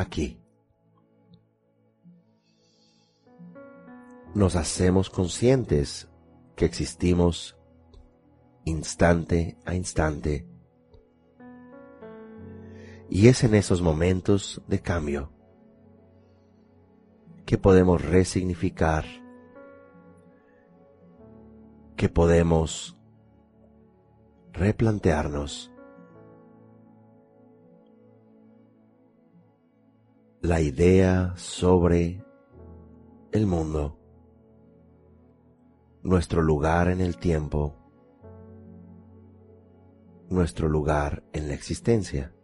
aquí. Nos hacemos conscientes que existimos instante a instante. Y es en esos momentos de cambio que podemos resignificar, que podemos replantearnos la idea sobre el mundo, nuestro lugar en el tiempo, nuestro lugar en la existencia.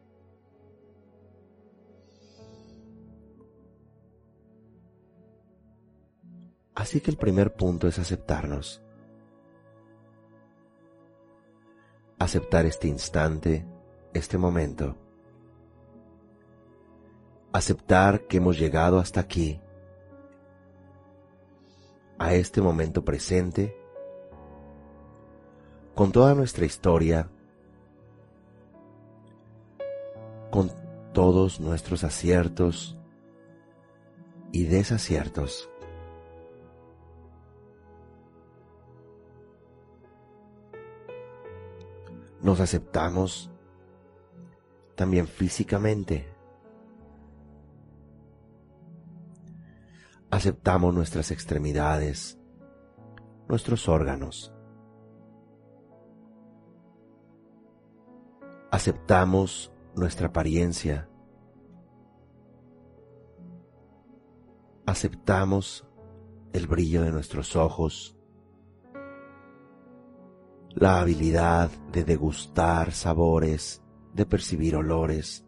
Así que el primer punto es aceptarnos. Aceptar este instante, este momento. Aceptar que hemos llegado hasta aquí, a este momento presente, con toda nuestra historia, con todos nuestros aciertos y desaciertos. Nos aceptamos también físicamente. Aceptamos nuestras extremidades, nuestros órganos. Aceptamos nuestra apariencia. Aceptamos el brillo de nuestros ojos, la habilidad de degustar sabores, de percibir olores,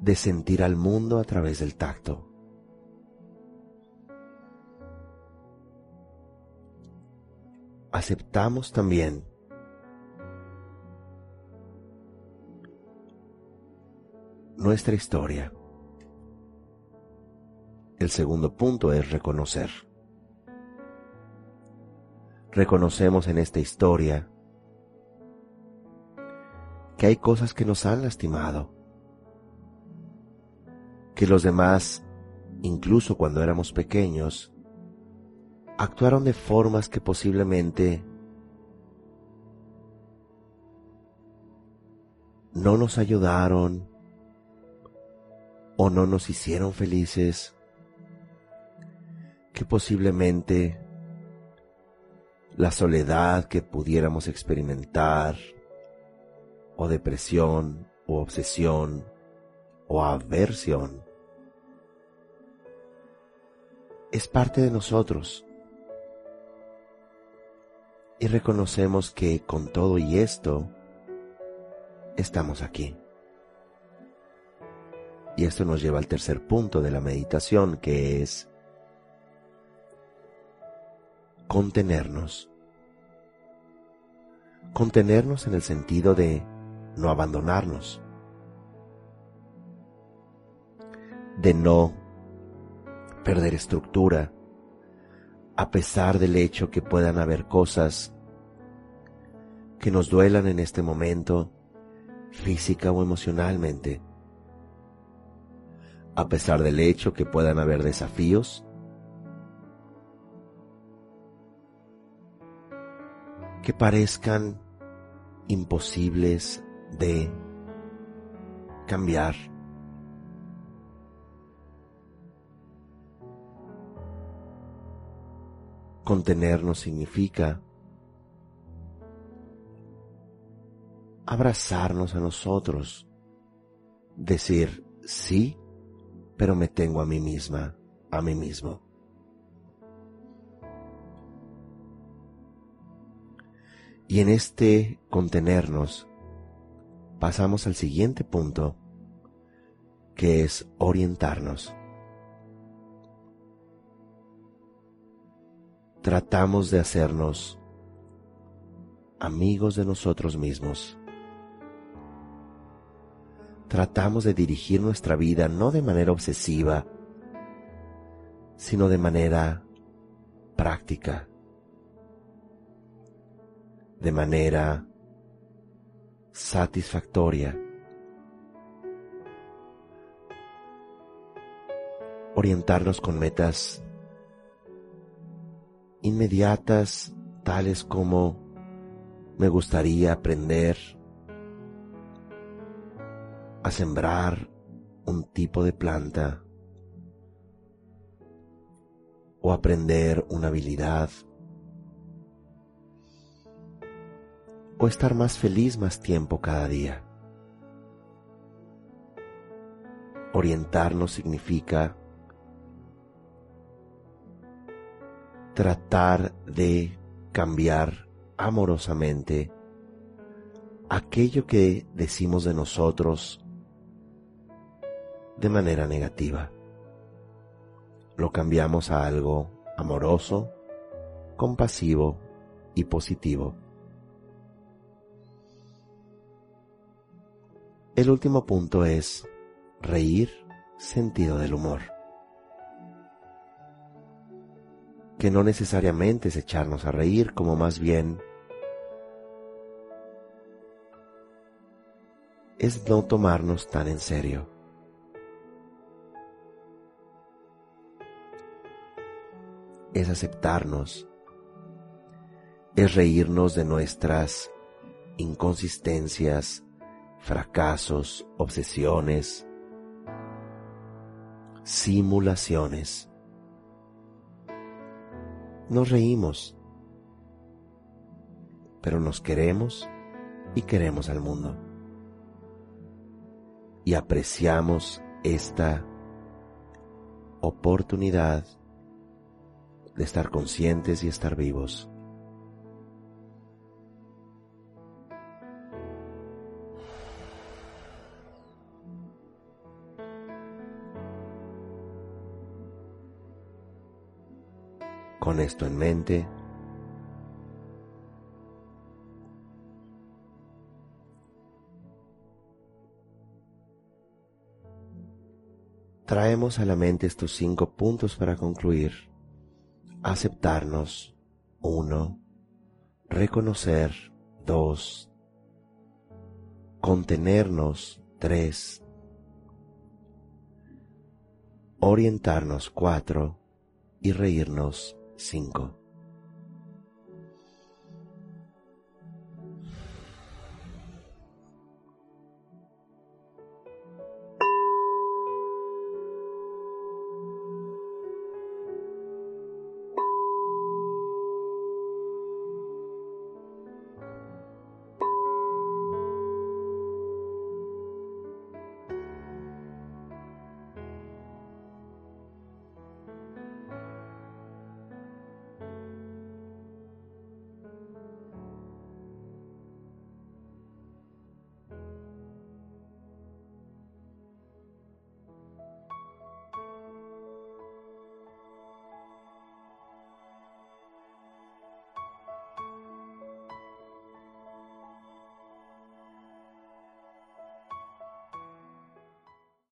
de sentir al mundo a través del tacto. Aceptamos también nuestra historia. El segundo punto es reconocer. Reconocemos en esta historia que hay cosas que nos han lastimado, que los demás, incluso cuando éramos pequeños, actuaron de formas que posiblemente no nos ayudaron o no nos hicieron felices, que posiblemente la soledad que pudiéramos experimentar, o depresión, o obsesión, o aversión, es parte de nosotros. Y reconocemos que con todo y esto, estamos aquí. Y esto nos lleva al tercer punto de la meditación, que es contenernos. Contenernos en el sentido de no abandonarnos, de no perder estructura, a pesar del hecho que puedan haber cosas que nos duelan en este momento, física o emocionalmente a pesar del hecho que puedan haber desafíos, que parezcan imposibles de cambiar Contenernos significa abrazarnos a nosotros, decir sí, pero me tengo a mí misma, a mí mismo. Y en este contenernos pasamos al siguiente punto, que es orientarnos. Tratamos de hacernos amigos de nosotros mismos. Tratamos de dirigir nuestra vida no de manera obsesiva, sino de manera práctica de manera satisfactoria. Orientarnos con metas inmediatas, tales como me gustaría aprender a sembrar un tipo de planta o aprender una habilidad o estar más feliz más tiempo cada día. Orientarnos significa tratar de cambiar amorosamente aquello que decimos de nosotros de manera negativa. Lo cambiamos a algo amoroso, compasivo y positivo. El último punto es reír sentido del humor. Que no necesariamente es echarnos a reír, como más bien es no tomarnos tan en serio. Es aceptarnos, es reírnos de nuestras inconsistencias, fracasos, obsesiones, simulaciones. Nos reímos, pero nos queremos y queremos al mundo. Y apreciamos esta oportunidad de estar conscientes y estar vivos. Con esto en mente, traemos a la mente estos cinco puntos para concluir. Aceptarnos. Uno. Reconocer. Dos. Contenernos. Tres. Orientarnos. Cuatro. Y reírnos. 5.